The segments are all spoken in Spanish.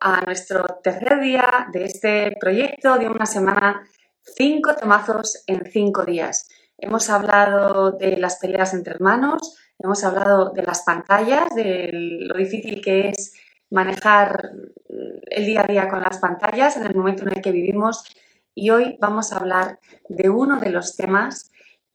a nuestro tercer día de este proyecto de una semana, cinco tomazos en cinco días. Hemos hablado de las peleas entre hermanos, hemos hablado de las pantallas, de lo difícil que es manejar el día a día con las pantallas en el momento en el que vivimos y hoy vamos a hablar de uno de los temas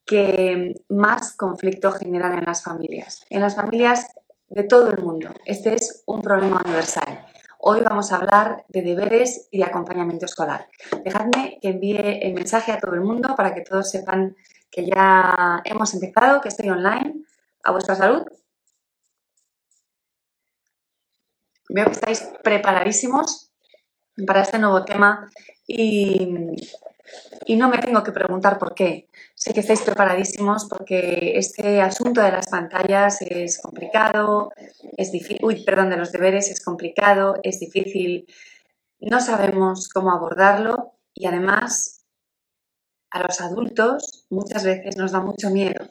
que más conflicto generan en las familias. En las familias de todo el mundo. Este es un problema universal. Hoy vamos a hablar de deberes y de acompañamiento escolar. Dejadme que envíe el mensaje a todo el mundo para que todos sepan que ya hemos empezado, que estoy online. A vuestra salud. Veo que estáis preparadísimos para este nuevo tema y, y no me tengo que preguntar por qué. Sé que estáis preparadísimos porque este asunto de las pantallas es complicado, es difícil, uy, perdón, de los deberes es complicado, es difícil, no sabemos cómo abordarlo y además a los adultos muchas veces nos da mucho miedo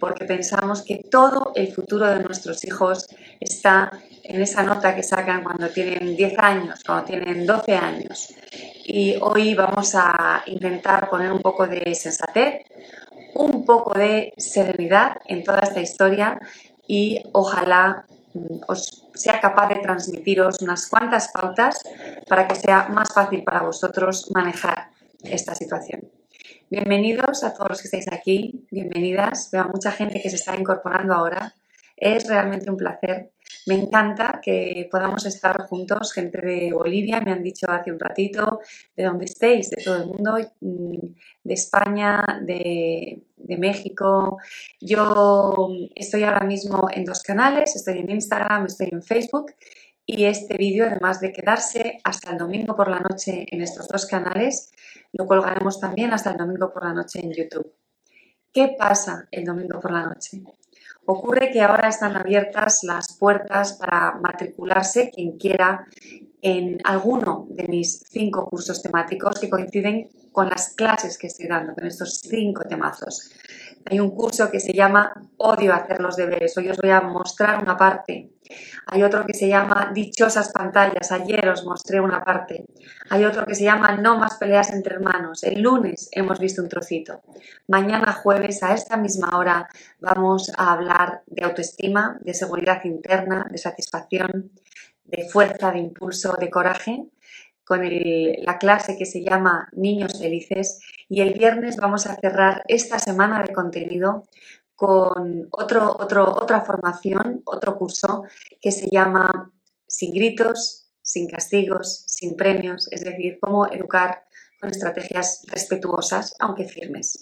porque pensamos que todo el futuro de nuestros hijos está en esa nota que sacan cuando tienen 10 años, cuando tienen 12 años. Y hoy vamos a intentar poner un poco de sensatez, un poco de serenidad en toda esta historia y ojalá mm, os sea capaz de transmitiros unas cuantas pautas para que sea más fácil para vosotros manejar esta situación. Bienvenidos a todos los que estáis aquí, bienvenidas. Veo a mucha gente que se está incorporando ahora. Es realmente un placer. Me encanta que podamos estar juntos, gente de Bolivia, me han dicho hace un ratito, de donde estéis, de todo el mundo, mm, de España, de, de México. Yo estoy ahora mismo en dos canales, estoy en Instagram, estoy en Facebook y este vídeo, además de quedarse hasta el domingo por la noche en estos dos canales, lo colgaremos también hasta el domingo por la noche en YouTube. ¿Qué pasa el domingo por la noche? Ocurre que ahora están abiertas las puertas para matricularse quien quiera en alguno de mis cinco cursos temáticos que coinciden con las clases que estoy dando, con estos cinco temazos. Hay un curso que se llama Odio hacer los deberes. Hoy os voy a mostrar una parte. Hay otro que se llama Dichosas pantallas. Ayer os mostré una parte. Hay otro que se llama No más peleas entre hermanos. El lunes hemos visto un trocito. Mañana jueves a esta misma hora vamos a hablar de autoestima, de seguridad interna, de satisfacción, de fuerza, de impulso, de coraje con la clase que se llama Niños Felices y el viernes vamos a cerrar esta semana de contenido con otro, otro, otra formación, otro curso que se llama Sin gritos, sin castigos, sin premios, es decir, cómo educar con estrategias respetuosas, aunque firmes.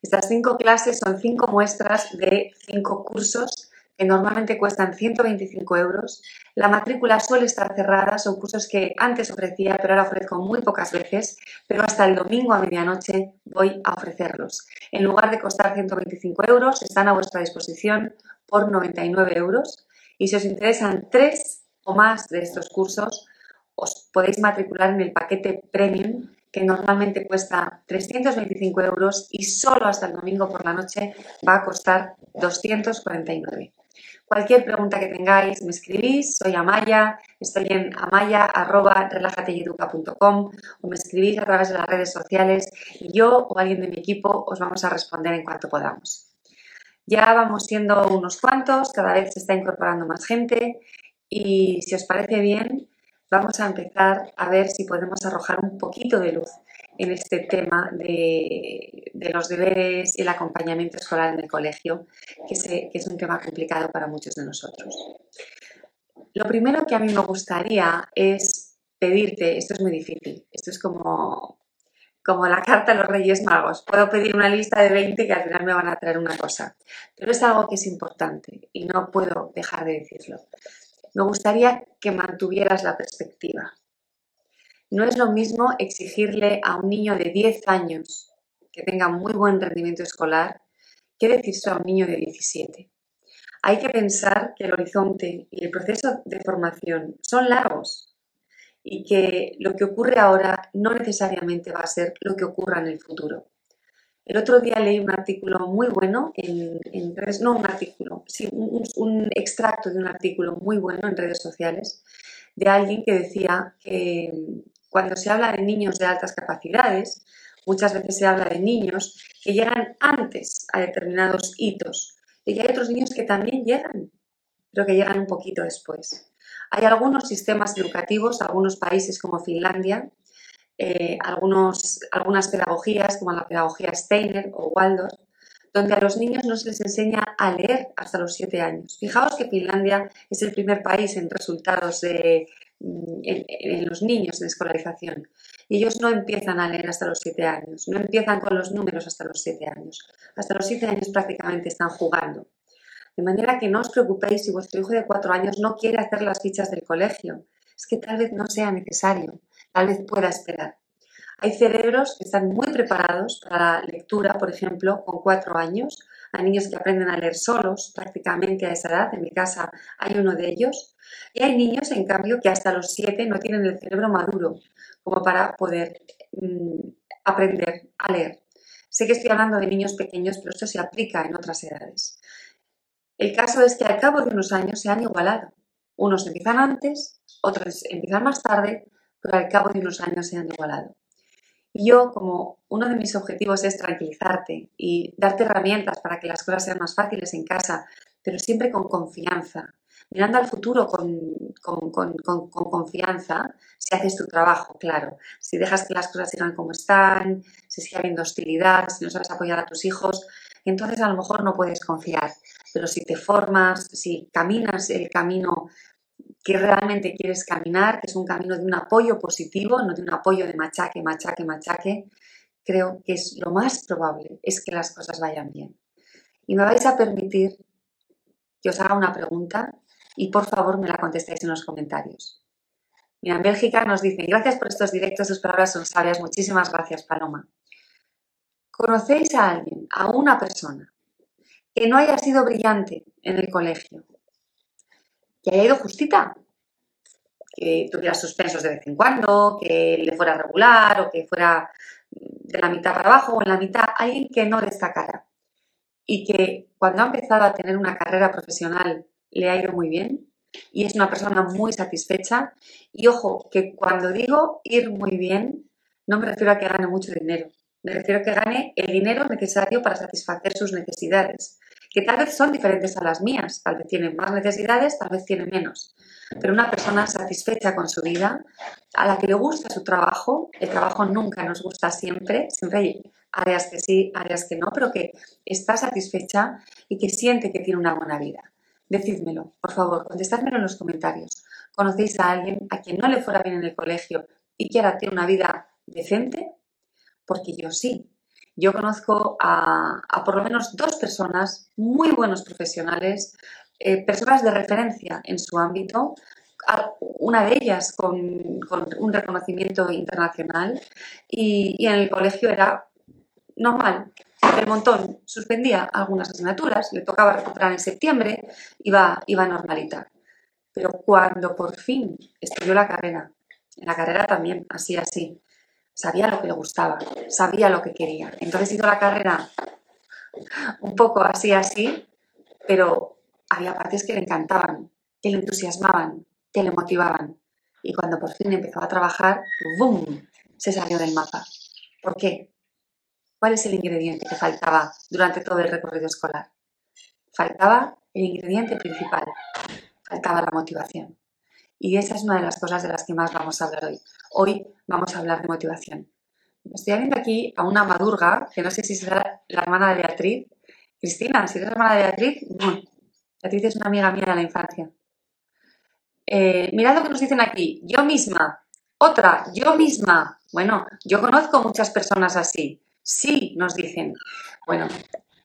Estas cinco clases son cinco muestras de cinco cursos normalmente cuestan 125 euros. La matrícula suele estar cerrada, son cursos que antes ofrecía, pero ahora ofrezco muy pocas veces, pero hasta el domingo a medianoche voy a ofrecerlos. En lugar de costar 125 euros, están a vuestra disposición por 99 euros. Y si os interesan tres o más de estos cursos, os podéis matricular en el paquete premium que normalmente cuesta 325 euros y solo hasta el domingo por la noche va a costar 249. Cualquier pregunta que tengáis, me escribís, soy Amaya, estoy en amaya.relajateyeduca.com o me escribís a través de las redes sociales y yo o alguien de mi equipo os vamos a responder en cuanto podamos. Ya vamos siendo unos cuantos, cada vez se está incorporando más gente y si os parece bien, vamos a empezar a ver si podemos arrojar un poquito de luz en este tema de, los deberes y el acompañamiento escolar en el colegio, que, es un tema complicado para muchos de nosotros. Lo primero que a mí me gustaría es pedirte, esto es muy difícil, esto es como, como la carta a los Reyes Magos. Puedo pedir una lista de 20 que al final me van a traer una cosa, pero es algo que es importante y no puedo dejar de decirlo. Me gustaría que mantuvieras la perspectiva, No es lo mismo exigirle a un niño de 10 años que tenga muy buen rendimiento escolar que decirse a un niño de 17. Hay que pensar que el horizonte y el proceso de formación son largos y que lo que ocurre ahora no necesariamente va a ser lo que ocurra en el futuro. El otro día leí un artículo muy bueno en, redes, no un artículo, sí, un, extracto de un artículo muy bueno en redes sociales de alguien que decía que cuando se habla de niños de altas capacidades, muchas veces se habla de niños que llegan antes a determinados hitos y hay otros niños que también llegan, pero que llegan un poquito después. Hay algunos sistemas educativos, algunos países como Finlandia, eh, algunos, algunas pedagogías como la pedagogía Steiner o Waldorf, donde a los niños no se les enseña a leer hasta los siete años. Fijaos que Finlandia es el primer país en resultados de, mm, en, los niños en escolarización. Ellos no empiezan a leer hasta los siete años, no empiezan con los números hasta los siete años. Hasta los siete años prácticamente están jugando. De manera que no os preocupéis si vuestro hijo de cuatro años no quiere hacer las fichas del colegio. Es que tal vez no sea necesario, tal vez pueda esperar. Hay cerebros que están muy preparados para la lectura, por ejemplo, con cuatro años. Hay niños que aprenden a leer solos prácticamente a esa edad. En mi casa hay uno de ellos. Y hay niños, en cambio, que hasta los siete no tienen el cerebro maduro como para poder mm, aprender a leer. Sé que estoy hablando de niños pequeños, pero esto se aplica en otras edades. El caso es que al cabo de unos años se han igualado. Unos empiezan antes, otros empiezan más tarde, pero al cabo de unos años se han igualado. Yo, como uno de mis objetivos es tranquilizarte y darte herramientas para que las cosas sean más fáciles en casa, pero siempre con confianza, mirando al futuro con, confianza, si haces tu trabajo, claro. Si dejas que las cosas sigan como están, si sigue habiendo hostilidad, si no sabes apoyar a tus hijos, entonces a lo mejor no puedes confiar. Pero si te formas, si caminas el camino que realmente quieres caminar, que es un camino de un apoyo positivo, no de un apoyo de machaque, machaque, machaque, creo que es lo más probable es que las cosas vayan bien. Y me vais a permitir que os haga una pregunta y por favor me la contestéis en los comentarios. Mira, en Bélgica nos dicen, gracias por estos directos, sus palabras son sabias, muchísimas gracias Paloma. ¿Conocéis a alguien, a una persona, que no haya sido brillante en el colegio, que haya ido justita, que tuviera suspensos de vez en cuando, que le fuera regular o que fuera de la mitad para abajo o en la mitad, alguien que no destacara. Y que cuando ha empezado a tener una carrera profesional le ha ido muy bien y es una persona muy satisfecha. Y ojo, que cuando digo ir muy bien, no me refiero a que gane mucho dinero, me refiero a que gane el dinero necesario para satisfacer sus necesidades que tal vez son diferentes a las mías, tal vez tienen más necesidades, tal vez tienen menos. Pero una persona satisfecha con su vida, a la que le gusta su trabajo, el trabajo nunca nos gusta siempre, siempre hay áreas que sí, áreas que no, pero que está satisfecha y que siente que tiene una buena vida. Decídmelo, por favor, contestádmelo en los comentarios. ¿Conocéis a alguien a quien no le fuera bien en el colegio y que ahora tiene una vida decente? Porque yo sí, yo conozco a, por lo menos dos personas, muy buenos profesionales, eh, personas de referencia en su ámbito, una de ellas con, un reconocimiento internacional y, en el colegio era normal, el montón, suspendía algunas asignaturas, le tocaba recuperar en septiembre, iba, iba normalita. Pero cuando por fin estudió la carrera, en la carrera también, así, así, sabía lo que le gustaba, sabía lo que quería. Entonces hizo la carrera un poco así, así, pero había partes que le encantaban, que le entusiasmaban, que le motivaban. Y cuando por fin empezó a trabajar, ¡boom!, se salió del mapa. ¿Por qué? ¿Cuál es el ingrediente que faltaba durante todo el recorrido escolar? Faltaba el ingrediente principal, faltaba la motivación. Y esa es una de las cosas de las que más vamos a hablar hoy. Hoy vamos a hablar de motivación. Estoy viendo aquí a una madurga, que no sé si será la hermana de Beatriz. Cristina, si eres hermana de Beatriz, Beatriz es una amiga mía de la infancia. Eh, mirad lo que nos dicen aquí. Yo misma. Otra, yo misma. Bueno, yo conozco muchas personas así. Sí, nos dicen. Bueno,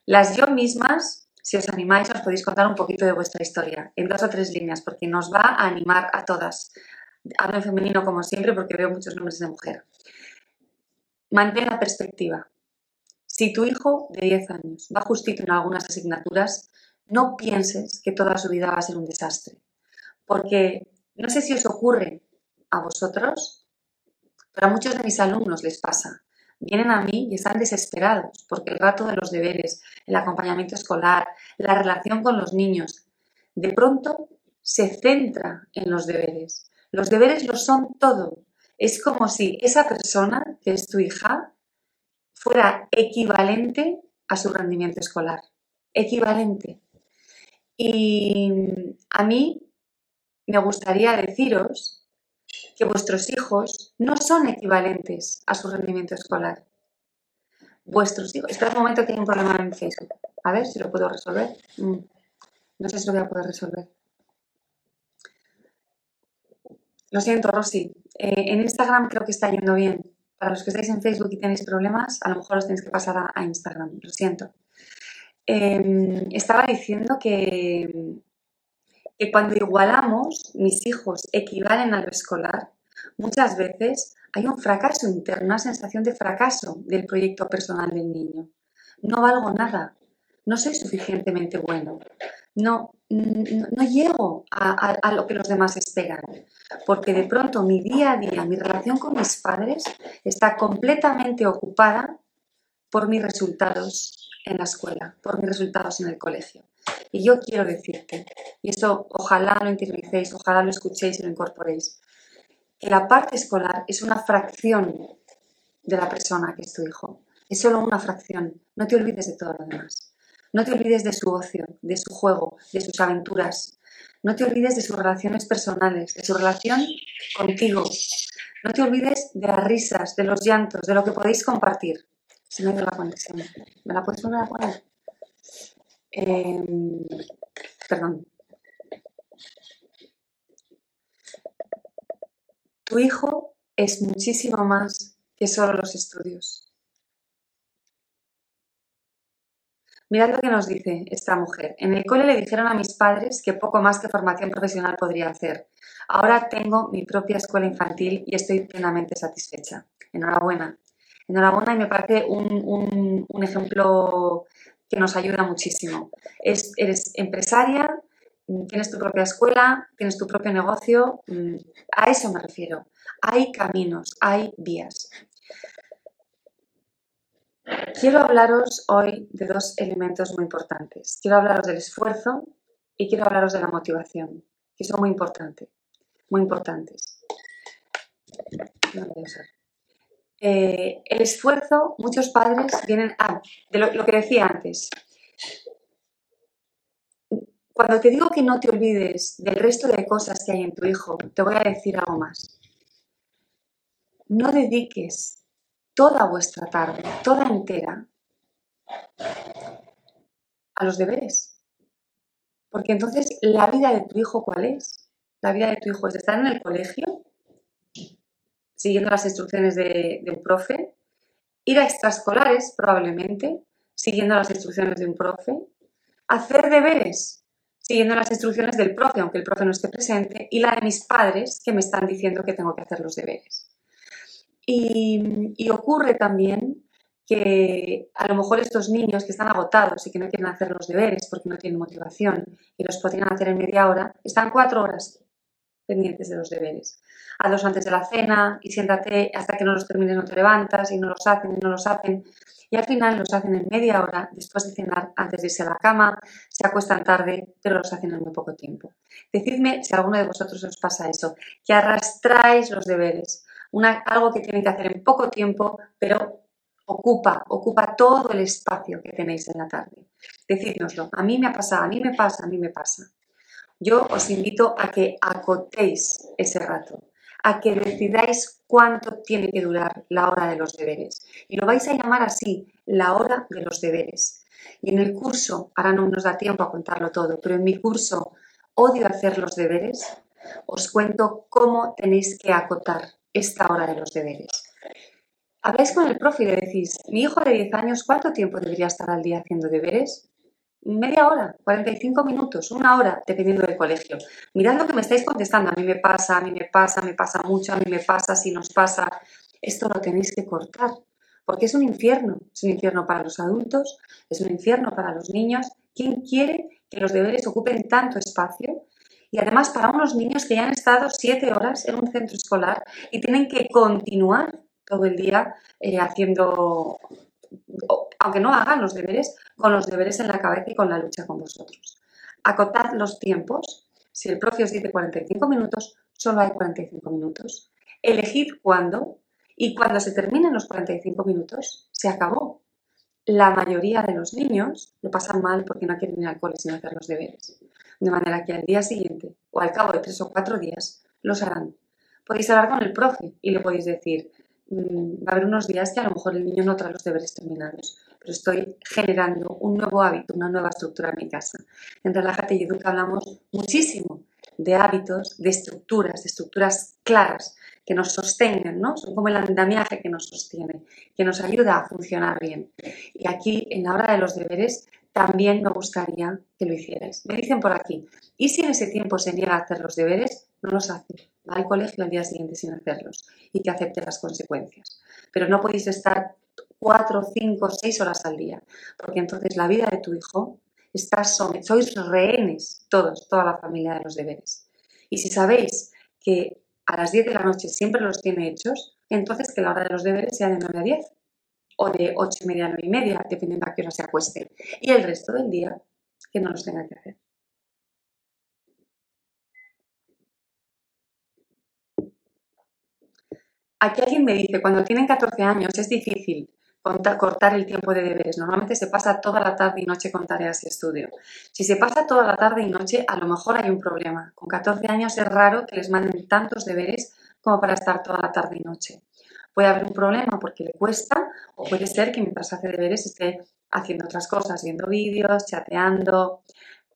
las yo mismas si os animáis, os podéis contar un poquito de vuestra historia, en dos o tres líneas, porque nos va a animar a todas. hablo en femenino como siempre porque veo muchos nombres de mujer. Mantén la perspectiva. Si tu hijo de 10 años va justito en algunas asignaturas, no pienses que toda su vida va a ser un desastre. Porque no sé si os ocurre a vosotros, pero a muchos de mis alumnos les pasa. Vienen a mí y están desesperados porque el rato de los deberes, el acompañamiento escolar, la relación con los niños, de pronto se centra en los deberes. Los deberes lo son todo. Es como si esa persona, que es tu hija, fuera equivalente a su rendimiento escolar. Equivalente. Y a mí me gustaría deciros que vuestros hijos no son equivalentes a su rendimiento escolar. Vuestros hijos. Espera un momento hay un problema en Facebook. A ver si lo puedo resolver. Mm. No sé si lo voy a poder resolver. Lo siento, Rosy. Eh, en Instagram creo que está yendo bien. Para los que estáis en Facebook y tenéis problemas, a lo mejor os tenéis que pasar a, Instagram. Lo siento. Em, estaba diciendo que, que cuando igualamos, mis hijos equivalen a lo escolar, muchas veces hay un fracaso interno, una sensación de fracaso del proyecto personal del niño. No valgo nada, no soy suficientemente bueno, no, no, llego a, lo que los demás esperan, porque de pronto mi día a día, mi relación con mis padres está completamente ocupada por mis resultados en la escuela, por mis resultados en el colegio. Y yo quiero decirte, eso ojalá lo interioricéis, ojalá lo escuchéis y lo incorporéis, que la parte escolar es una fracción de la persona que es tu hijo. Es solo una fracción. No te olvides de todo lo demás. No te olvides de su ocio, de su juego, de sus aventuras. No te olvides de sus relaciones personales, de su relación contigo. No te olvides de las risas, de los llantos, de lo que podéis compartir. Se me ido la conexión. ¿Me la puedes volver a poner? Em, perdón. Tu hijo es muchísimo más que solo los estudios. Mirad lo que nos dice esta mujer. En el cole le dijeron a mis padres que poco más que formación profesional podría hacer. Ahora tengo mi propia escuela infantil y estoy plenamente satisfecha. Enhorabuena. Enhorabuena y me parece un, ejemplo que nos ayuda muchísimo. eres empresaria, tienes tu propia escuela, tienes tu propio negocio. Mm, a eso me refiero. Hay caminos, hay vías. Quiero hablaros hoy de dos elementos muy importantes. Quiero hablaros del esfuerzo y quiero hablaros de la motivación, que son muy importantes. Muy importantes. Eh, el esfuerzo, muchos padres vienen a, de lo que decía antes. Cuando te digo que no te olvides del resto de cosas que hay en tu hijo, te voy a decir algo más. No dediques toda vuestra tarde, toda entera, a los deberes. Porque entonces, ¿la vida de tu hijo cuál es? La vida de tu hijo es estar en el colegio, siguiendo las instrucciones de, un profe, ir a extraescolares probablemente, siguiendo las instrucciones de un profe, hacer deberes, siguiendo las instrucciones del profe, aunque el profe no esté presente, y la de mis padres que me están diciendo que tengo que hacer los deberes. Y, ocurre también que a lo mejor estos niños que están agotados y que no quieren hacer los deberes porque no tienen motivación y los podrían hacer en media hora, están cuatro horas pendientes de los deberes. Hazlos antes de la cena y siéntate hasta que no los termines, no te levantas y no los hacen y no los hacen. Y al final los hacen en media hora, después de cenar, antes de irse a la cama, se acuestan tarde, pero los hacen en muy poco tiempo. Decidme si a alguno de vosotros os pasa eso, que arrastráis los deberes algo que tienen que hacer en poco tiempo, pero ocupa, ocupa todo el espacio que tenéis en la tarde. Decídnoslo, a mí me ha pasado, a mí me pasa, a mí me pasa. Yo os invito a que acotéis ese rato, a que decidáis cuánto tiene que durar la hora de los deberes. Y lo vais a llamar así, la hora de los deberes. Y en el curso, ahora no nos da tiempo a contarlo todo, pero en mi curso, odio hacer los deberes, os cuento cómo tenéis que acotar esta hora de los deberes. Habláis con el profe y le decís, mi hijo de 10 años, ¿cuánto tiempo debería estar al día haciendo deberes? Media hora, 45 minutos, una hora, dependiendo del colegio. Mirad lo que me estáis contestando. A mí me pasa, a mí me pasa, me pasa mucho, a mí me pasa, si nos pasa. Esto lo tenéis que cortar, porque es un infierno. Es un infierno para los adultos, es un infierno para los niños. ¿Quién quiere que los deberes ocupen tanto espacio? Y además para unos niños que ya han estado siete horas en un centro escolar y tienen que continuar todo el día eh, haciendo aunque no hagan los deberes, con los deberes en la cabeza y con la lucha con vosotros. Acotad los tiempos. Si el profe os dice 45 minutos, solo hay 45 minutos. Elegid cuándo y cuando se terminen los 45 minutos, se acabó. La mayoría de los niños lo pasan mal porque no quieren ir al cole sin hacer los deberes. De manera que al día siguiente o al cabo de tres o cuatro días los harán. Podéis hablar con el profe y le podéis decir, va a haber unos días que a lo mejor el niño no trae los deberes terminados, pero estoy generando un nuevo hábito, una nueva estructura en mi casa. En Relájate y Educa hablamos muchísimo de hábitos, de estructuras, de estructuras claras que nos sostengan, ¿no? Son como el andamiaje que nos sostiene, que nos ayuda a funcionar bien. Y aquí, en la hora de los deberes, también me gustaría que lo hicierais. Me dicen por aquí, ¿y si en ese tiempo se niega a hacer los deberes? No los hace. Al colegio al día siguiente sin hacerlos y que acepte las consecuencias. Pero no podéis estar cuatro, cinco, seis horas al día, porque entonces la vida de tu hijo está sois rehenes todos, toda la familia de los deberes. Y si sabéis que a las 10 de la noche siempre los tiene hechos, entonces que la hora de los deberes sea de 9 a 10 o de 8 y media a 9 y media, dependiendo a qué hora se acueste. Y el resto del día que no los tenga que hacer. Aquí alguien me dice, cuando tienen 14 años es difícil cortar el tiempo de deberes. Normalmente se pasa toda la tarde y noche con tareas y estudio. Si se pasa toda la tarde y noche, a lo mejor hay un problema. Con 14 años es raro que les manden tantos deberes como para estar toda la tarde y noche. Puede haber un problema porque le cuesta o puede ser que mientras hace deberes esté haciendo otras cosas, viendo vídeos, chateando,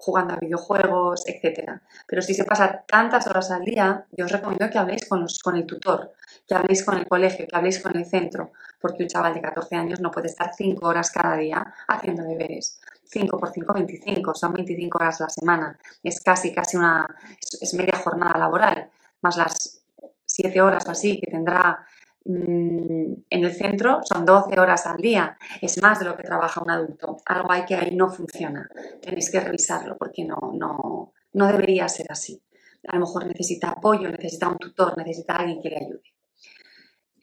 jugando a videojuegos, etc. Pero si se pasa tantas horas al día, yo os recomiendo que habléis con, con el tutor, que habléis con el colegio, que habléis con el centro, porque un chaval de 14 años no puede estar 5 horas cada día haciendo deberes. 5 por 5, 25, son 25 horas a la semana. Es casi, casi una, es media jornada laboral, más las 7 horas o así que tendrá en el centro son 12 horas al día, es más de lo que trabaja un adulto. Algo hay que ahí no funciona. Tenéis que revisarlo porque no, no, no debería ser así. A lo mejor necesita apoyo, necesita un tutor, necesita alguien que le ayude.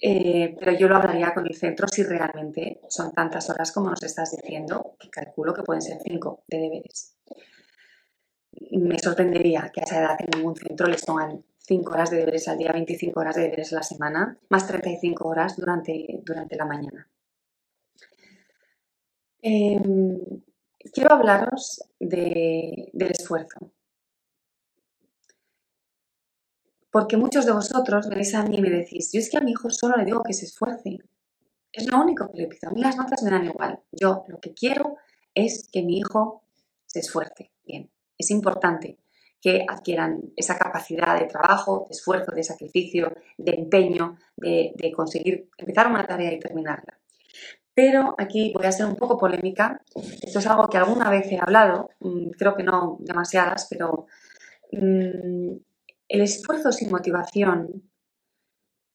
Eh, pero yo lo hablaría con el centro si realmente son tantas horas como nos estás diciendo, que calculo que pueden ser 5 de deberes. Me sorprendería que a esa edad en ningún centro les pongan 5 horas de deberes al día, 25 horas de deberes a la semana, más 35 horas durante, durante la mañana. Em, quiero hablaros del esfuerzo. Porque muchos de vosotros venís a mí y me decís, yo es que a mi hijo solo le digo que se esfuerce. Es lo único que le pido. A mí las notas me dan igual. Yo lo que quiero es que mi hijo se esfuerce. Bien, es importante que adquieran esa capacidad de trabajo, de esfuerzo, de sacrificio, de empeño, de, conseguir empezar una tarea y terminarla. Pero aquí voy a ser un poco polémica. Esto es algo que alguna vez he hablado, mm, creo que no demasiadas, pero mm, el esfuerzo sin motivación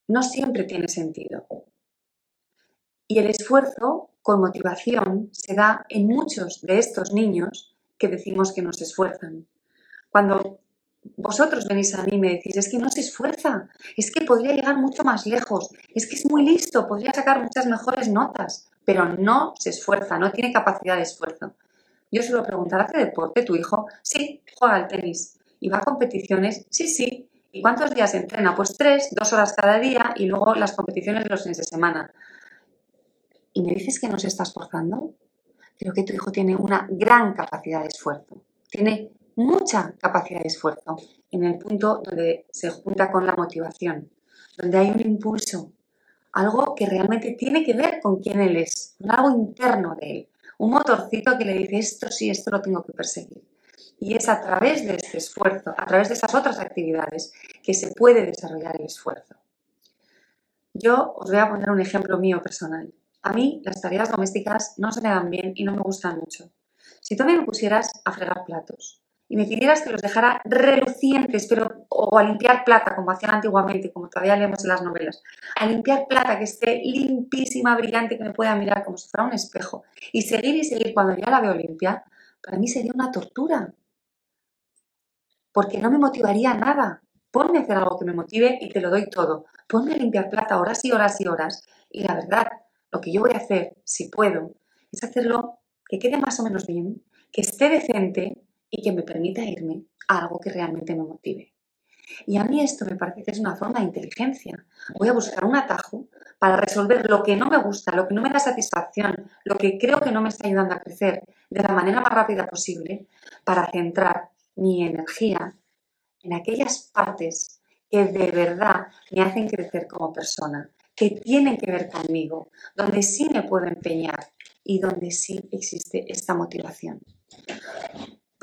no siempre tiene sentido. Y el esfuerzo con motivación se da en muchos de estos niños que decimos que no se esfuerzan. Cuando vosotros venís a mí y me decís, es que no se esfuerza, es que podría llegar mucho más lejos, es que es muy listo, podría sacar muchas mejores notas, pero no se esfuerza, no tiene capacidad de esfuerzo. Yo suelo preguntar, ¿hace deporte tu hijo? Sí, juega al tenis. ¿Y va a competiciones? Sí, sí. ¿Y cuántos días entrena? Pues tres, dos horas cada día y luego las competiciones los fines de semana. ¿Y me dices que no se está esforzando? Creo que tu hijo tiene una gran capacidad de esfuerzo. Tiene mucha capacidad de esfuerzo en el punto donde se junta con la motivación, donde hay un impulso, algo que realmente tiene que ver con quién él es, algo interno de él, un motorcito que le dice esto sí, esto lo tengo que perseguir. Y es a través de ese esfuerzo, a través de esas otras actividades, que se puede desarrollar el esfuerzo. Yo os voy a poner un ejemplo mío personal. A mí las tareas domésticas no se me dan bien y no me gustan mucho. Si tú me pusieras a fregar platos y me pidieras que los dejara relucientes, pero o a limpiar plata, como hacían antiguamente, como todavía leemos en las novelas, a limpiar plata que esté limpísima, brillante, que me pueda mirar como si fuera un espejo, y seguir y seguir cuando ya la veo limpia, para mí sería una tortura, porque no me motivaría nada. Ponme a hacer algo que me motive y te lo doy todo. Ponme a limpiar plata horas y horas y horas. Y la verdad, lo que yo voy a hacer, si puedo, es hacerlo que quede más o menos bien, que esté decente y que me permita irme a algo que realmente me motive. Y a mí esto me parece que es una forma de inteligencia. Voy a buscar un atajo para resolver lo que no me gusta, lo que no me da satisfacción, lo que creo que no me está ayudando a crecer de la manera más rápida posible para centrar mi energía en aquellas partes que de verdad me hacen crecer como persona, que tienen que ver conmigo, donde sí me puedo empeñar y donde sí existe esta motivación.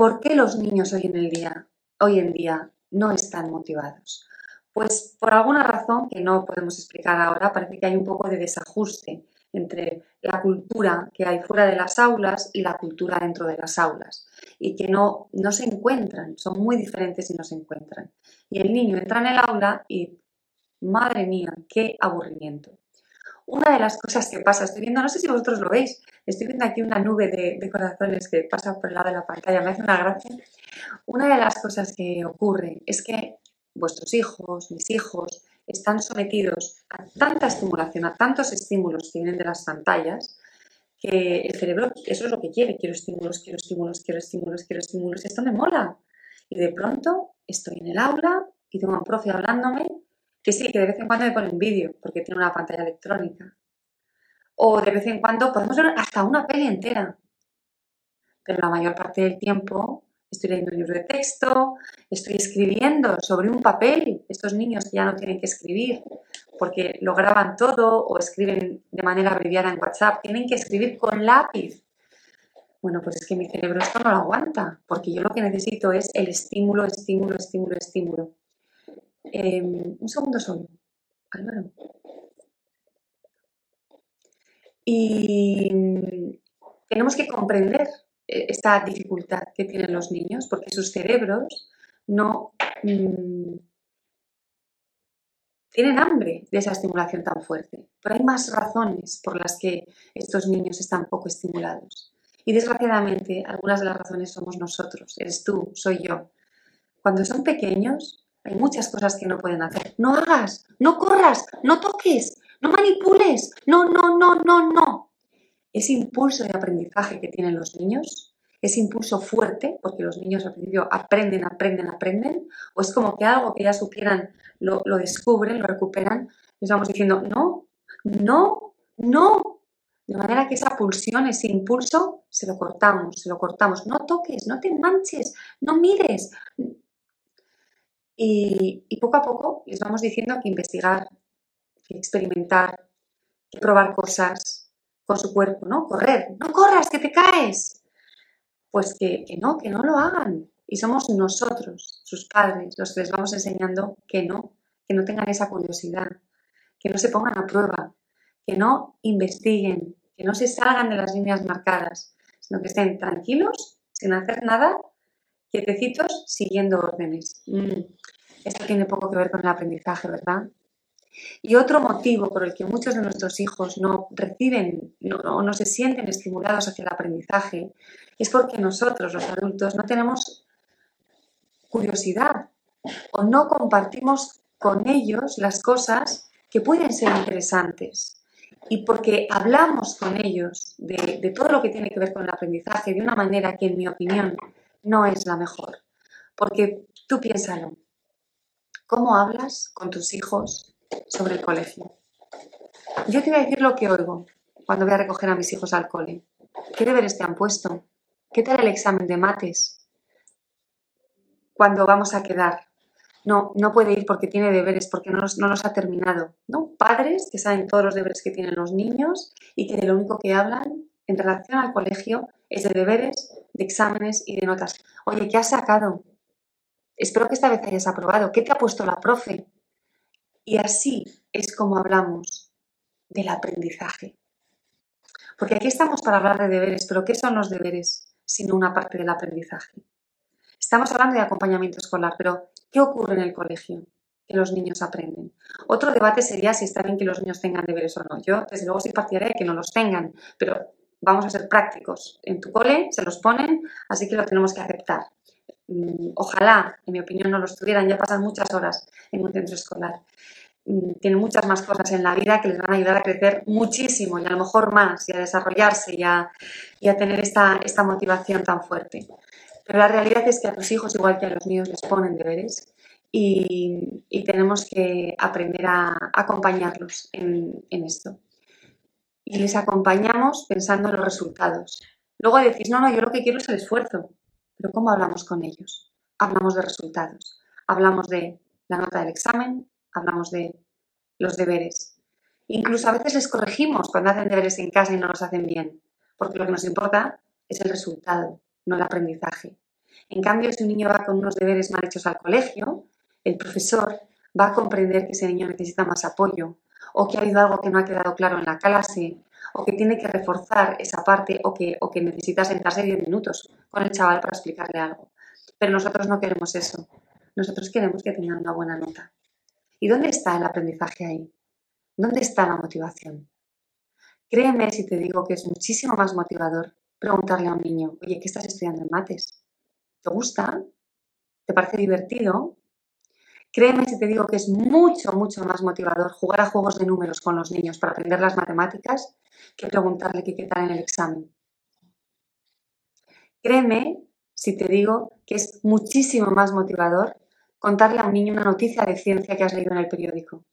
¿Por qué los niños hoy en, el día, hoy en día no están motivados? Pues por alguna razón que no podemos explicar ahora, parece que hay un poco de desajuste entre la cultura que hay fuera de las aulas y la cultura dentro de las aulas y que no, no se encuentran, son muy diferentes y no se encuentran. Y el niño entra en el aula y, madre mía, qué aburrimiento. Una de las cosas que pasa, estoy viendo, no sé si vosotros lo veis, estoy viendo aquí una nube de, de corazones que pasa por el lado de la pantalla, me hace una gracia. Una de las cosas que ocurre es que vuestros hijos, mis hijos, están sometidos a tanta estimulación, a tantos estímulos que vienen de las pantallas, que el cerebro eso es lo que quiere, quiero estímulos, quiero estímulos, quiero estímulos, quiero estímulos, esto me mola. Y de pronto estoy en el aula y tengo a un profe hablándome que sí, que de vez en cuando me pone un vídeo porque tiene una pantalla electrónica. O de vez en cuando podemos ver hasta una peli entera. Pero la mayor parte del tiempo estoy leyendo un libro de texto, estoy escribiendo sobre un papel. Estos niños ya no tienen que escribir porque lo graban todo o escriben de manera abreviada en WhatsApp, tienen que escribir con lápiz. Bueno, pues es que mi cerebro esto no lo aguanta, porque yo lo que necesito es el estímulo, estímulo, estímulo, estímulo. Em, un segundo solo, Álvaro. Y tenemos que comprender eh, esta dificultad que tienen los niños porque sus cerebros no mm, tienen hambre de esa estimulación tan fuerte. Pero hay más razones por las que estos niños están poco estimulados. Y desgraciadamente, algunas de las razones somos nosotros, eres tú, soy yo. Cuando son pequeños, hay muchas cosas que no pueden hacer. No hagas, no corras, no toques, no manipules, no, no, no, no, no ese impulso de aprendizaje que tienen los niños, ese impulso fuerte, porque los niños al principio aprenden, aprenden, aprenden, o es como que algo que ya supieran lo, descubren, lo recuperan, les vamos diciendo, no, no, no. De manera que esa pulsión, ese impulso, se lo cortamos, se lo cortamos. No toques, no te manches, no mires. Y, poco a poco les vamos diciendo que investigar, que experimentar, que probar cosas, con su cuerpo, ¿no? Correr, no corras, que te caes. Pues que, no, que no lo hagan. Y somos nosotros, sus padres, los que les vamos enseñando que no, que no tengan esa curiosidad, que no se pongan a prueba, que no investiguen, que no se salgan de las líneas marcadas, sino que estén tranquilos, sin hacer nada, quietecitos, siguiendo órdenes. Mm, esto tiene poco que ver con el aprendizaje, ¿verdad? Y otro motivo por el que muchos de nuestros hijos no reciben o no, se sienten estimulados hacia el aprendizaje es porque nosotros, los adultos, no tenemos curiosidad o no compartimos con ellos las cosas que pueden ser interesantes. Y porque hablamos con ellos de, de todo lo que tiene que ver con el aprendizaje de una manera que, en mi opinión, no es la mejor. Porque tú piénsalo, ¿cómo hablas con tus hijos sobre el colegio. Yo te voy a decir lo que oigo cuando voy a recoger a mis hijos al cole. ¿Qué deberes te han puesto? ¿Qué tal el examen de mates? Cuando vamos a quedar. No, no puede ir porque tiene deberes, porque no los, no los ha terminado. ¿no? Padres que saben todos los deberes que tienen los niños y que de lo único que hablan en relación al colegio es de deberes, de exámenes y de notas. Oye, ¿qué has sacado? Espero que esta vez hayas aprobado. ¿Qué te ha puesto la profe? Y así es como hablamos del aprendizaje. Porque aquí estamos para hablar de deberes, pero ¿qué son los deberes? sino una parte del aprendizaje. Estamos hablando de acompañamiento escolar, pero ¿qué ocurre en el colegio? Que los niños aprenden. Otro debate sería si está bien que los niños tengan deberes o no. Yo, desde luego, sí partidaria de que no los tengan, pero vamos a ser prácticos. En tu cole se los ponen, así que lo tenemos que aceptar. Mm, ojalá, en mi opinión, no los tuvieran. Ya pasan muchas horas en un centro escolar. Mm, tienen muchas más cosas en la vida que les van a ayudar a crecer muchísimo y a lo mejor más y a desarrollarse y a, tener esta, motivación tan fuerte. Pero la realidad es que a tus hijos, igual que a los míos, les ponen deberes y, tenemos que aprender a acompañarlos en esto y les acompañamos pensando en los resultados. Luego decís, no, no, yo lo que quiero es el esfuerzo. Pero ¿cómo hablamos con ellos? Hablamos de resultados. Hablamos de la nota del examen, hablamos de los deberes. Incluso a veces les corregimos cuando hacen deberes en casa y no los hacen bien, porque lo que nos importa es el resultado, no el aprendizaje. En cambio, si un niño va con unos deberes mal hechos al colegio, el profesor va a comprender que ese niño necesita más apoyo, o que ha habido algo que no ha quedado claro en la clase, o que tiene que reforzar esa parte, o que, o que necesita sentarse 10 minutos con el chaval para explicarle algo. Pero nosotros no queremos eso. Nosotros queremos que tengan una buena nota. ¿Y dónde está el aprendizaje ahí? ¿Dónde está la motivación? Créeme si te digo que es muchísimo más motivador preguntarle a un niño, oye, ¿qué estás estudiando en mates? ¿Te gusta? ¿Te parece divertido? Créeme si te digo que es mucho, mucho más motivador jugar a juegos de números con los niños para aprender las matemáticas que preguntarle qué tal en el examen. Créeme si te digo que es muchísimo más motivador contarle a un niño una noticia de ciencia que has leído en el periódico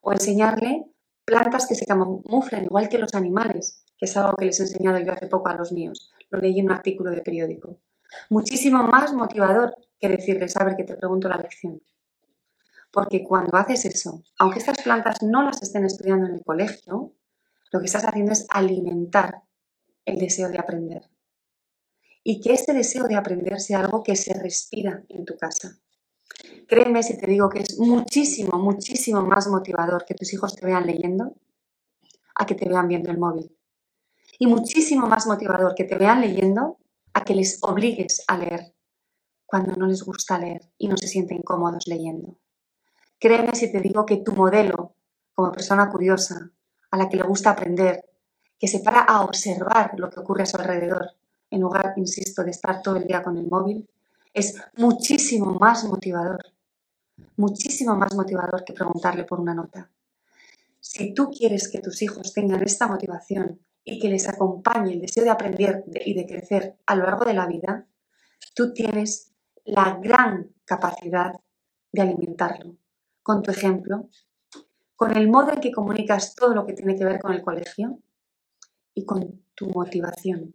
o enseñarle plantas que se camuflan igual que los animales, que es algo que les he enseñado yo hace poco a los míos. Lo leí en un artículo de periódico. Muchísimo más motivador que decirle, saber que te pregunto la lección. Porque cuando haces eso, aunque estas plantas no las estén estudiando en el colegio, lo que estás haciendo es alimentar el deseo de aprender. Y que este deseo de aprender sea algo que se respira en tu casa. Créeme si te digo que es muchísimo, muchísimo más motivador que tus hijos te vean leyendo a que te vean viendo el móvil. Y muchísimo más motivador que te vean leyendo a que les obligues a leer cuando no les gusta leer y no se sienten cómodos leyendo. Créeme si te digo que tu modelo, como persona curiosa, a la que le gusta aprender, que se para a observar lo que ocurre a su alrededor, en lugar, insisto, de estar todo el día con el móvil, es muchísimo más motivador, muchísimo más motivador que preguntarle por una nota. Si tú quieres que tus hijos tengan esta motivación y que les acompañe el deseo de aprender y de crecer a lo largo de la vida, tú tienes la gran capacidad de alimentarlo con tu ejemplo, con el modo en que comunicas todo lo que tiene que ver con el colegio y con tu motivación.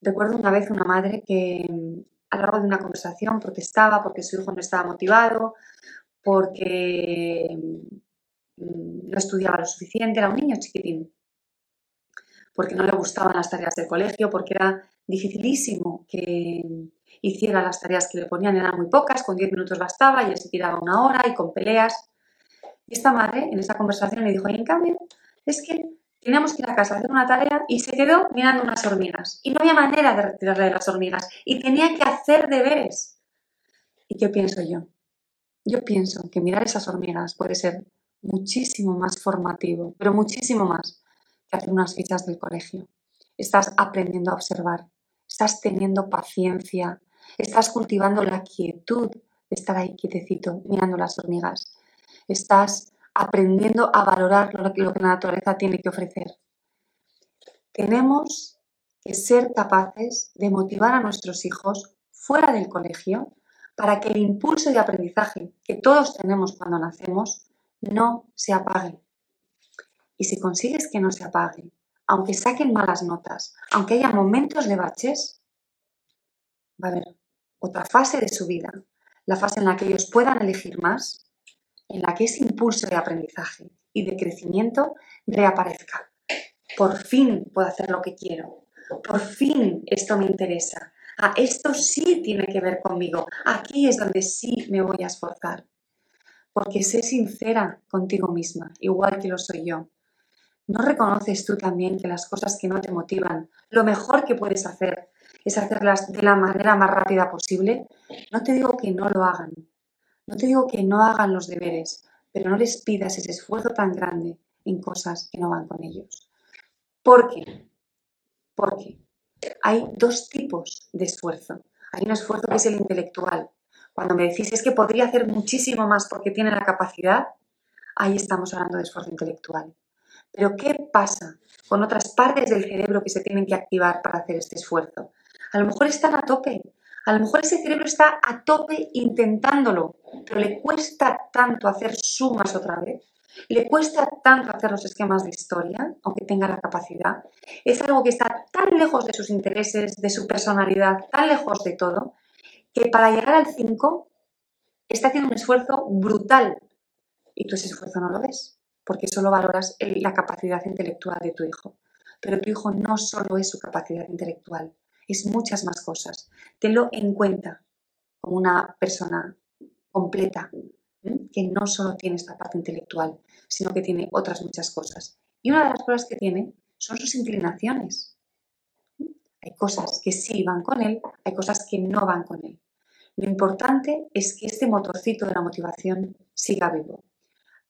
Recuerdo una vez una madre que mm, a lo largo de una conversación protestaba porque su hijo no estaba motivado, porque mm, no estudiaba lo suficiente, era un niño chiquitín, porque no le gustaban las tareas del colegio, porque era dificilísimo que hiciera las tareas que le ponían, eran muy pocas, con 10 minutos bastaba y él se tiraba una hora y con peleas. Y esta madre en esa conversación le dijo, y en cambio, es que teníamos que ir a casa a hacer una tarea y se quedó mirando unas hormigas. Y no había manera de retirarle de las hormigas. Y tenía que hacer deberes. ¿Y qué pienso yo? Yo pienso que mirar esas hormigas puede ser muchísimo más formativo, pero muchísimo más que hacer unas fichas del colegio. Estás aprendiendo a observar, estás teniendo paciencia, estás cultivando la quietud de estar ahí quietecito mirando las hormigas, estás aprendiendo a valorar lo que, lo que la naturaleza tiene que ofrecer. Tenemos que ser capaces de motivar a nuestros hijos fuera del colegio para que el impulso de aprendizaje que todos tenemos cuando nacemos no se apague. Y si consigues que no se apague, aunque saquen malas notas, aunque haya momentos de baches, va a haber otra fase de su vida, la fase en la que ellos puedan elegir más, en la que ese impulso de aprendizaje y de crecimiento reaparezca. Por fin puedo hacer lo que quiero. Por fin esto me interesa. Ah, esto sí tiene que ver conmigo. Aquí es donde sí me voy a esforzar. Porque sé sincera contigo misma, igual que lo soy yo ¿No reconoces tú también que las cosas que no te motivan, lo mejor que puedes hacer es hacerlas de la manera más rápida posible? No te digo que no lo hagan, no te digo que no hagan los deberes, pero no les pidas ese esfuerzo tan grande en cosas que no van con ellos. ¿Por qué? Porque hay dos tipos de esfuerzo. Hay un esfuerzo que es el intelectual. Cuando me decís es que podría hacer muchísimo más porque tiene la capacidad, ahí estamos hablando de esfuerzo intelectual. Pero ¿qué pasa con otras partes del cerebro que se tienen que activar para hacer este esfuerzo? A lo mejor están a tope, a lo mejor ese cerebro está a tope intentándolo, pero le cuesta tanto hacer sumas otra vez, le cuesta tanto hacer los esquemas de historia, aunque tenga la capacidad. Es algo que está tan lejos de sus intereses, de su personalidad, tan lejos de todo, que para llegar al 5 está haciendo un esfuerzo brutal. Y tú ese esfuerzo no lo ves porque solo valoras la capacidad intelectual de tu hijo. Pero tu hijo no solo es su capacidad intelectual, es muchas más cosas. Tenlo en cuenta como una persona completa, que no solo tiene esta parte intelectual, sino que tiene otras muchas cosas. Y una de las cosas que tiene son sus inclinaciones. Hay cosas que sí van con él, hay cosas que no van con él. Lo importante es que este motorcito de la motivación siga vivo.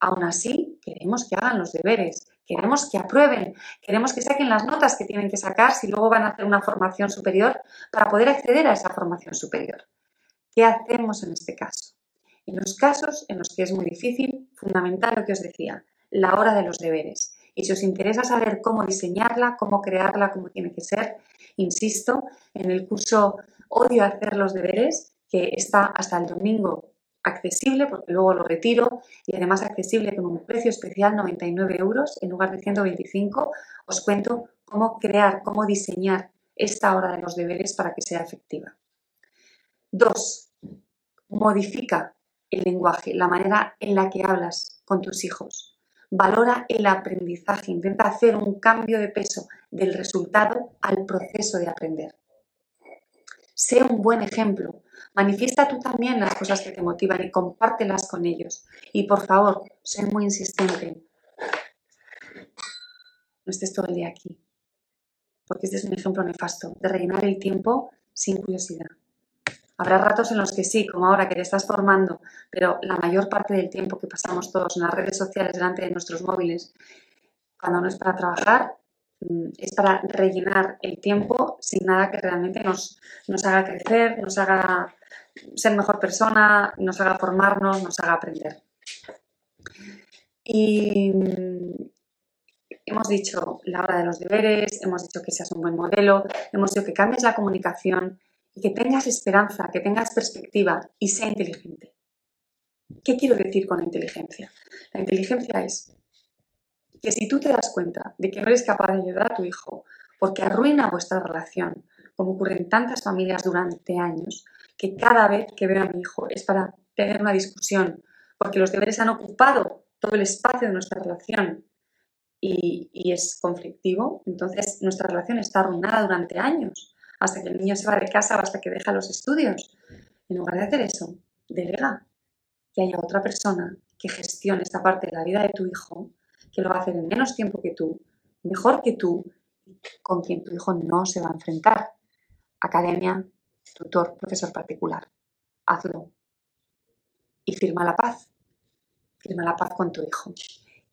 Aún así, queremos que hagan los deberes, queremos que aprueben, queremos que saquen las notas que tienen que sacar si luego van a hacer una formación superior para poder acceder a esa formación superior. ¿Qué hacemos en este caso? En los casos en los que es muy difícil, fundamental lo que os decía, la hora de los deberes. Y si os interesa saber cómo diseñarla, cómo crearla, cómo tiene que ser, insisto, en el curso Odio hacer los deberes, que está hasta el domingo accesible, porque luego lo retiro, y además accesible con un precio especial, 99 euros, en lugar de 125, os cuento cómo crear, cómo diseñar esta hora de los deberes para que sea efectiva. Dos, modifica el lenguaje, la manera en la que hablas con tus hijos. Valora el aprendizaje, intenta hacer un cambio de peso del resultado al proceso de aprender. Sé un buen ejemplo. Manifiesta tú también las cosas que te motivan y compártelas con ellos. Y por favor, sé muy insistente. No estés todo el día aquí. Porque este es un ejemplo nefasto de rellenar el tiempo sin curiosidad. Habrá ratos en los que sí, como ahora que te estás formando, pero la mayor parte del tiempo que pasamos todos en las redes sociales delante de nuestros móviles, cuando no es para trabajar, es para rellenar el tiempo sin nada que realmente nos, nos haga crecer, nos haga ser mejor persona, nos haga formarnos, nos haga aprender. Y mm, hemos dicho la hora de los deberes, hemos dicho que seas un buen modelo, hemos dicho que cambies la comunicación y que tengas esperanza, que tengas perspectiva y sea inteligente. ¿Qué quiero decir con inteligencia? La inteligencia es que si tú te das cuenta de que no eres capaz de ayudar a tu hijo porque arruina vuestra relación, como ocurre en tantas familias durante años, que cada vez que veo a mi hijo es para tener una discusión, porque los deberes han ocupado todo el espacio de nuestra relación y, es conflictivo, entonces nuestra relación está arruinada durante años, hasta que el niño se va de casa o hasta que deja los estudios. En lugar de hacer eso, delega que haya otra persona que gestione esta parte de la vida de tu hijo que lo va a hacer en menos tiempo que tú, mejor que tú, con quien tu hijo no se va a enfrentar. Academia, tutor, profesor particular. Hazlo. Y firma la paz. Firma la paz con tu hijo.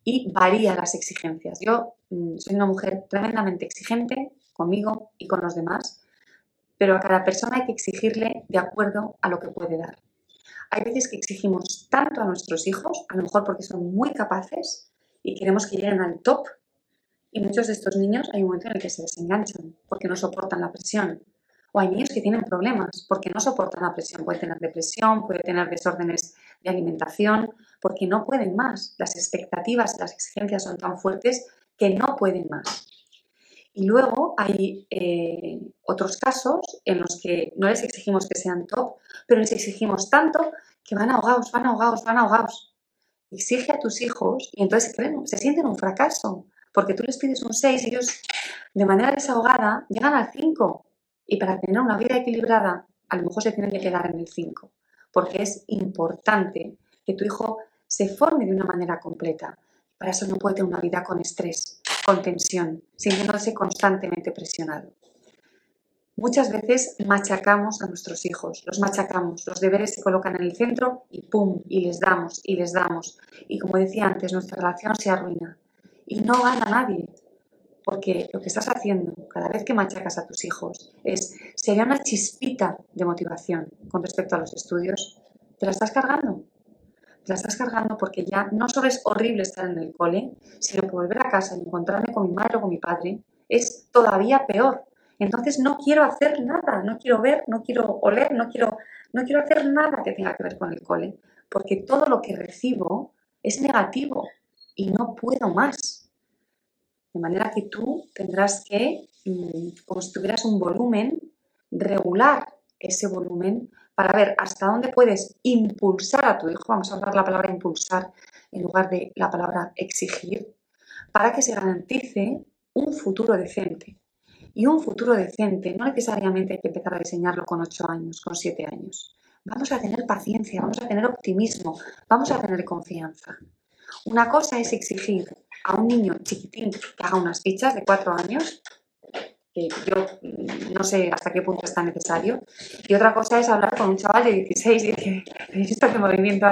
Y varía las exigencias. Yo mm, soy una mujer tremendamente exigente conmigo y con los demás, pero a cada persona hay que exigirle de acuerdo a lo que puede dar. Hay veces que exigimos tanto a nuestros hijos, a lo mejor porque son muy capaces, y queremos que lleguen al top. Y muchos de estos niños hay un momento en el que se desenganchan porque no soportan la presión. O hay niños que tienen problemas porque no soportan la presión. Puede tener depresión, puede tener desórdenes de alimentación, porque no pueden más. Las expectativas, las exigencias son tan fuertes que no pueden más. Y luego hay eh, otros casos en los que no les exigimos que sean top, pero les exigimos tanto que van ahogados, van ahogados, van ahogados exige a tus hijos y entonces se sienten un fracaso, porque tú les pides un 6 y ellos de manera desahogada llegan al 5 y para tener una vida equilibrada a lo mejor se tienen que quedar en el 5, porque es importante que tu hijo se forme de una manera completa. Para eso no puede tener una vida con estrés, con tensión, sintiéndose constantemente presionado. Muchas veces machacamos a nuestros hijos, los machacamos, los deberes se colocan en el centro y ¡pum! y les damos y les damos. Y como decía antes, nuestra relación se arruina y no gana nadie, porque lo que estás haciendo cada vez que machacas a tus hijos es, si hay una chispita de motivación con respecto a los estudios, te la estás cargando. Te la estás cargando porque ya no solo es horrible estar en el cole, sino que volver a casa y encontrarme con mi madre o con mi padre es todavía peor. Entonces no quiero hacer nada, no quiero ver, no quiero oler, no quiero, no quiero hacer nada que tenga que ver con el cole, porque todo lo que recibo es negativo y no puedo más. De manera que tú tendrás que, mm, como un volumen, regular ese volumen para ver hasta dónde puedes impulsar a tu hijo, vamos a hablar la palabra impulsar en lugar de la palabra exigir, para que se garantice un futuro decente. Y un futuro decente no necesariamente hay que empezar a diseñarlo con 8 años, con 7 años. Vamos a tener paciencia, vamos a tener optimismo, vamos a tener confianza. Una cosa es exigir a un niño chiquitín que haga unas fichas de cuatro años, que yo no sé hasta qué punto está necesario, y otra cosa es hablar con un chaval de 16, de movimiento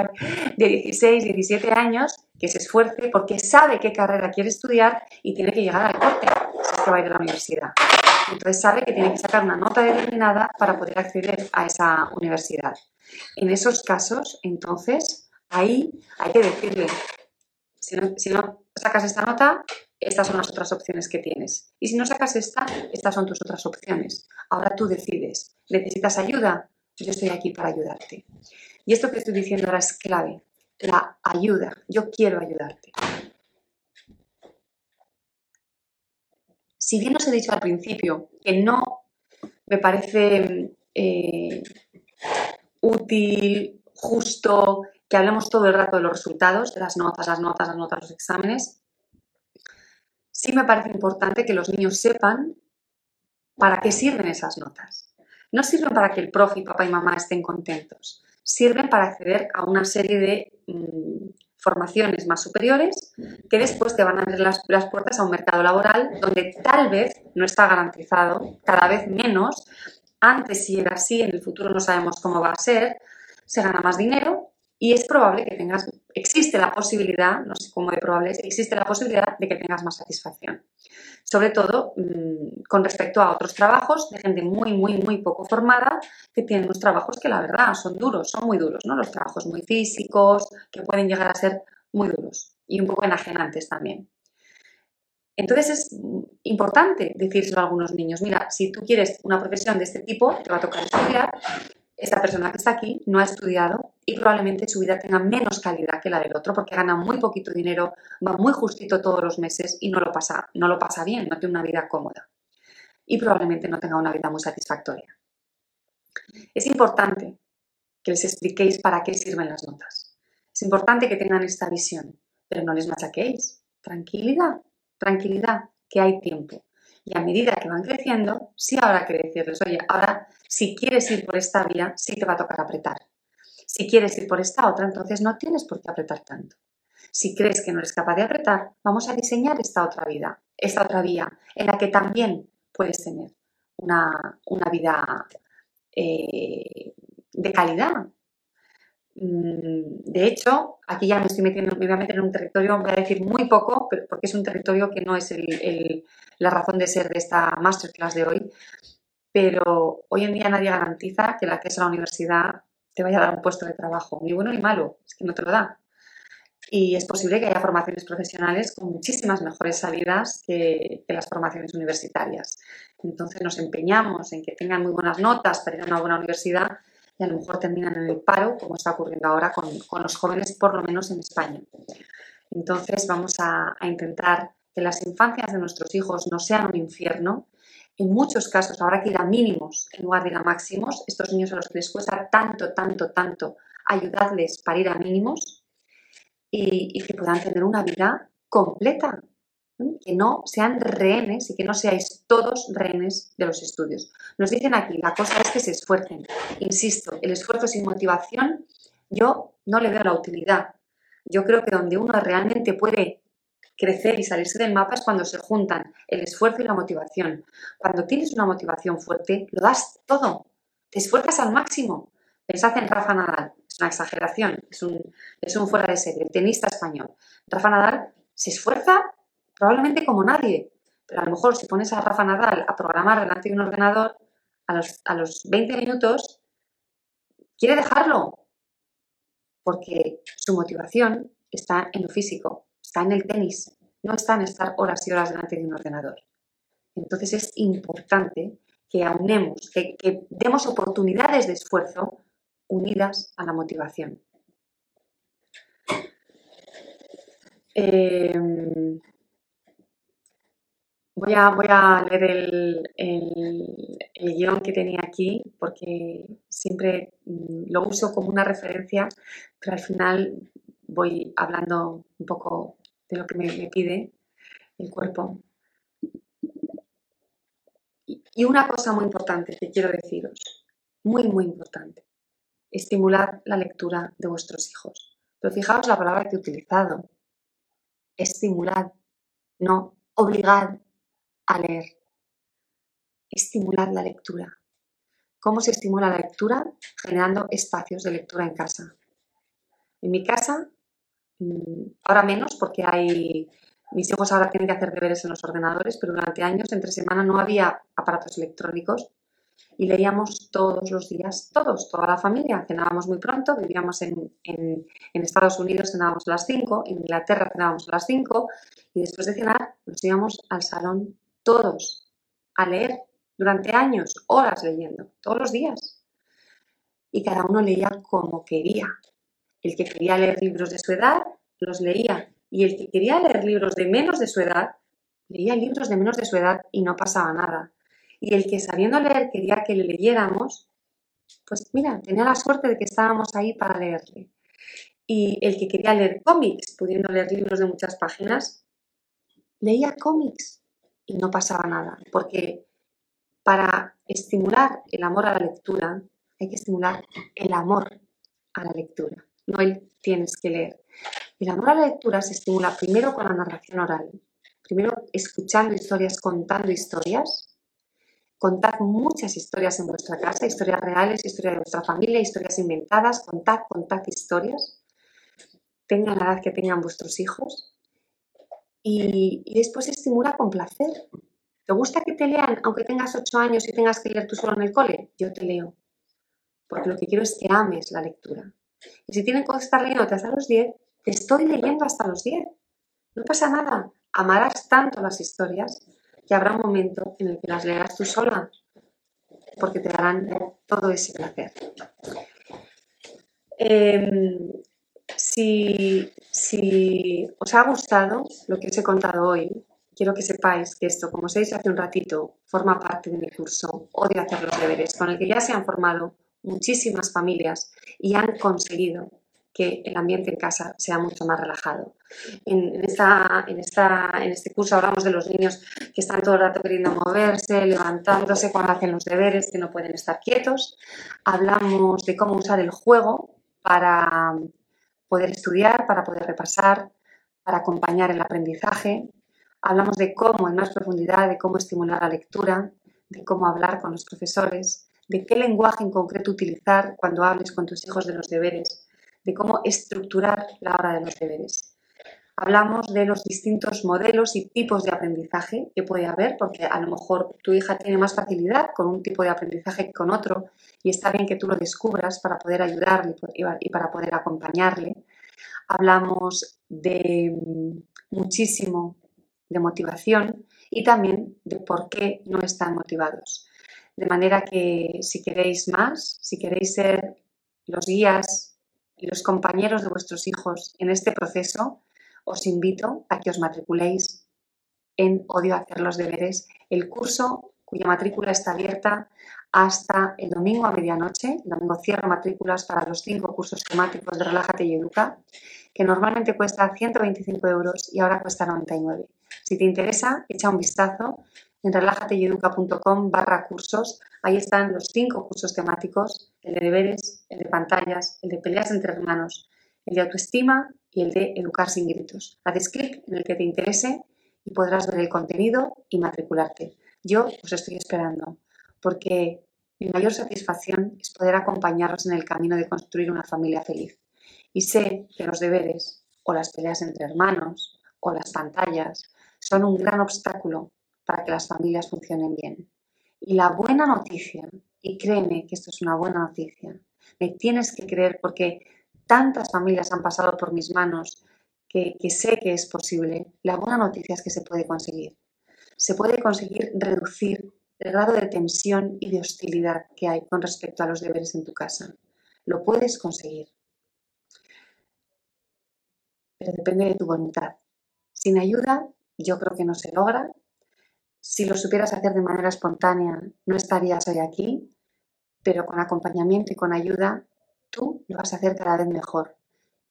de 16, 17 años que se esfuerce porque sabe qué carrera quiere estudiar y tiene que llegar al corte si es que va a ir a la universidad. Entonces sabe que tiene que sacar una nota determinada para poder acceder a esa universidad. En esos casos, entonces, ahí hay que decirle, si no, sacas esta nota, estas son las otras opciones que tienes. Y si no sacas esta, estas son tus otras opciones. Ahora tú decides. ¿Necesitas ayuda? Yo estoy aquí para ayudarte. Y esto que estoy diciendo ahora es clave. La ayuda. Yo quiero ayudarte. Si bien os he dicho al principio que no me parece eh, útil, justo, que hablemos todo el rato de los resultados, de las notas, las notas, las notas, los exámenes, sí me parece importante que los niños sepan para qué sirven esas notas. No sirven para que el profe y papá y mamá estén contentos, sirven para acceder a una serie de mm, formaciones más superiores que después te van a abrir las, las, puertas a un mercado laboral donde tal vez no está garantizado, cada vez menos. Antes sí era así, en el futuro no sabemos cómo va a ser. Se gana más dinero, y es probable que tengas, existe la posibilidad, no sé cómo de probable existe la posibilidad de que tengas más satisfacción. Sobre todo mmm, con respecto a otros trabajos de gente muy, muy, muy poco formada que tienen unos trabajos que la verdad son duros, son muy duros, ¿no? Los trabajos muy físicos, que pueden llegar a ser muy duros y un poco enajenantes también. Entonces es importante decírselo a algunos niños, mira, si tú quieres una profesión de este tipo, te va a tocar estudiar, esta persona que está aquí no ha estudiado y probablemente su vida tenga menos calidad que la del otro porque gana muy poquito dinero, va muy justito todos los meses y no lo pasa, no lo pasa bien, no tiene una vida cómoda y probablemente no tenga una vida muy satisfactoria. Es importante que les expliquéis para qué sirven las notas. Es importante que tengan esta visión, pero no les machaquéis. Tranquilidad, tranquilidad, que hay tiempo. Y a medida que van creciendo, sí habrá que decirles, oye, ahora si quieres ir por esta vía, sí te va a tocar apretar. Si quieres ir por esta otra, entonces no tienes por qué apretar tanto. Si crees que no eres capaz de apretar, vamos a diseñar esta otra vida, esta otra vía, en la que también puedes tener una, vida eh, de calidad, de hecho, aquí ya me estoy metiendo, en un territorio, voy a decir muy poco, porque es un territorio que no es la razón de ser de esta masterclass de hoy, pero hoy en día nadie garantiza que el acceso a la universidad te vaya a dar un puesto de trabajo, ni bueno ni malo, es que no te lo da. Y es posible que haya formaciones profesionales con muchísimas mejores salidas que, que las formaciones universitarias. Entonces nos empeñamos en que tengan muy buenas notas para ir a una buena universidad, y a lo mejor terminan en el paro, como está ocurriendo ahora con, los jóvenes, por lo menos en España. Entonces vamos a, intentar que las infancias de nuestros hijos no sean un infierno. En muchos casos habrá que ir a mínimos en lugar de ir a máximos. Estos niños a los que les cuesta tanto, tanto, tanto ayudarles para ir a mínimos y que puedan tener una vida completa, que no sean rehenes y que no seáis todos rehenes de los estudios. Nos dicen aquí, la cosa es que se esfuercen. Insisto, el esfuerzo sin motivación yo no le veo la utilidad. Yo creo que donde uno realmente puede crecer y salirse del mapa es cuando se juntan el esfuerzo y la motivación. Cuando tienes una motivación fuerte, lo das todo, te esfuerzas al máximo. Pensad en Rafa Nadal, es una exageración, es un, es un fuera de serie, el tenista español. Rafa Nadal se esfuerza probablemente como nadie, pero a lo mejor si pones a Rafa Nadal a programar delante de un ordenador, a los, a los 20 minutos quiere dejarlo, porque su motivación está en lo físico, está en el tenis, no está en estar horas y horas delante de un ordenador. Entonces es importante que aunemos, que, demos oportunidades de esfuerzo unidas a la motivación. Em, voy, a, voy, a, leer el, el, guion que tenía aquí porque siempre mm, lo uso como una referencia, pero al final voy hablando un poco de lo que me, pide el cuerpo. Y una cosa muy importante que quiero deciros, muy, muy importante, estimular la lectura de vuestros hijos. Pero fijaos la palabra que he utilizado, estimular, no obligar a leer. Estimular la lectura. ¿Cómo se estimula la lectura? Generando espacios de lectura en casa. En mi casa Mm, ahora menos porque mis hijos ahora tienen que hacer deberes en los ordenadores, pero durante años, entre semana, no había aparatos electrónicos y leíamos todos los días, todos, toda la familia. Cenábamos muy pronto, vivíamos en, en, Estados Unidos, cenábamos a las 5, en Inglaterra cenábamos a las 5 y después de cenar nos íbamos al salón todos a leer durante años, horas leyendo, todos los días. Y cada uno leía como quería, el que quería leer libros de su edad, los leía. Y el que quería leer libros de menos de su edad, leía libros de menos de su edad y no pasaba nada. Y el que sabiendo leer quería que le leyéramos, pues mira, tenía la suerte de que estábamos ahí para leerle. Y el que quería leer cómics, pudiendo leer libros de muchas páginas, leía cómics y no pasaba nada. Porque para estimular el amor a la lectura, hay que estimular el amor a la lectura no el tienes que leer. El amor a la lectura se estimula primero con la narración oral, primero escuchando historias, contando historias. Contad muchas historias en vuestra casa, historias reales, historias de vuestra familia, historias inventadas, contad, contad historias. Tengan la edad que tengan vuestros hijos. Y, después estimula con placer. ¿Te gusta que te lean aunque tengas ocho años y tengas que leer tú solo en el cole? Yo te leo. Porque lo que quiero es que ames la lectura. Y si tienen que estar leyendo hasta los 10, te estoy leyendo hasta los 10. No pasa nada. Amarás tanto las historias que habrá un momento en el que las leerás tú sola, porque te darán todo ese placer. Em, si, os ha gustado lo que os he contado hoy, quiero que sepáis que esto, como os he dicho hace un ratito, forma parte de mi curso Odio hacer los deberes, con el que ya se han formado muchísimas familias y han conseguido que el ambiente en casa sea mucho más relajado. En, en este curso hablamos de los niños que están todo el rato queriendo moverse, levantándose cuando hacen los deberes, que no pueden estar quietos. Hablamos de cómo usar el juego para poder estudiar, para poder repasar, para acompañar el aprendizaje. Hablamos de cómo, en más profundidad, de cómo estimular la lectura, de cómo hablar con los profesores, de qué lenguaje en concreto utilizar cuando hables con tus hijos de los deberes, de cómo estructurar la hora de los deberes. Hablamos de los distintos modelos y tipos de aprendizaje que puede haber, porque a lo mejor tu hija tiene más facilidad con un tipo de aprendizaje que con otro, y está bien que tú lo descubras para poder ayudarle y para poder acompañarle. Hablamos de mm, muchísimo de motivación y también de por qué no están motivados. De manera que si queréis más, si queréis ser los guías y los compañeros de vuestros hijos en este proceso, os invito a que os matriculéis en Odio hacer los deberes, el curso cuya matrícula está abierta hasta el domingo a medianoche. El domingo cierro matrículas para los cinco cursos temáticos de Relájate y Educa, que normalmente cuesta 125 euros y ahora cuesta 99. Si te interesa, echa un vistazo en relajateyeduca.com barra cursos. Ahí están los cinco cursos temáticos, el de deberes, el de pantallas, el de peleas entre hermanos, el de autoestima y el de Educar sin gritos. Haces clic en el que te interese y podrás ver el contenido y matricularte. Yo os estoy esperando porque mi mayor satisfacción es poder acompañaros en el camino de construir una familia feliz. Y sé que los deberes o las peleas entre hermanos o las pantallas son un gran obstáculo para que las familias funcionen bien. Y la buena noticia, y créeme que esto es una buena noticia, me tienes que creer porque tantas familias han pasado por mis manos que, sé que es posible, la buena noticia es que se puede conseguir. Se puede conseguir reducir el grado de tensión y de hostilidad que hay con respecto a los deberes en tu casa. Lo puedes conseguir. Pero depende de tu voluntad. Sin ayuda, yo creo que no se logra. Si lo supieras hacer de manera espontánea, no estarías hoy aquí, pero con acompañamiento y con ayuda, tú lo vas a hacer cada vez mejor.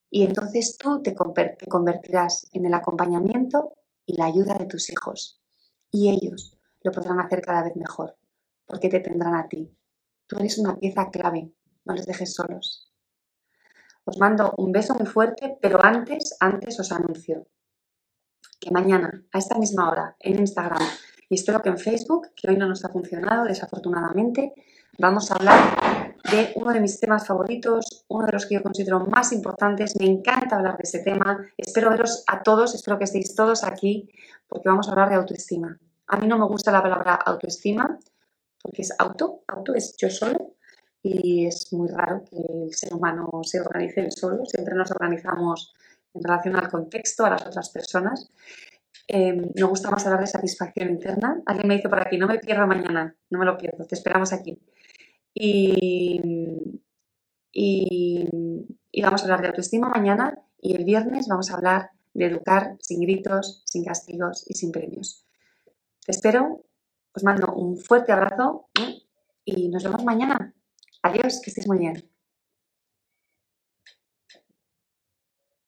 Y entonces tú te convertirás en el acompañamiento y la ayuda de tus hijos. Y ellos lo podrán hacer cada vez mejor, porque te tendrán a ti. Tú eres una pieza clave, no les dejes solos. Os mando un beso muy fuerte, pero antes, antes os anuncio que mañana, a esta misma hora, en Instagram y espero que en Facebook, que hoy no nos ha funcionado desafortunadamente, vamos a hablar de uno de mis temas favoritos, uno de los que yo considero más importantes. Me encanta hablar de ese tema. Espero veros a todos, espero que estéis todos aquí, porque vamos a hablar de autoestima. A mí no me gusta la palabra autoestima, porque es auto, auto es yo solo, y es muy raro que el ser humano se organice él solo. Siempre nos organizamos en relación al contexto, a las otras personas. Me gusta más hablar de satisfacción interna. Alguien me dice por aquí, no me pierdo mañana, no me lo pierdo, te esperamos aquí. Y, y vamos a hablar de autoestima mañana y el viernes vamos a hablar de educar sin gritos, sin castigos y sin premios. Te espero, os mando un fuerte abrazo y nos vemos mañana. Adiós, que estéis muy bien.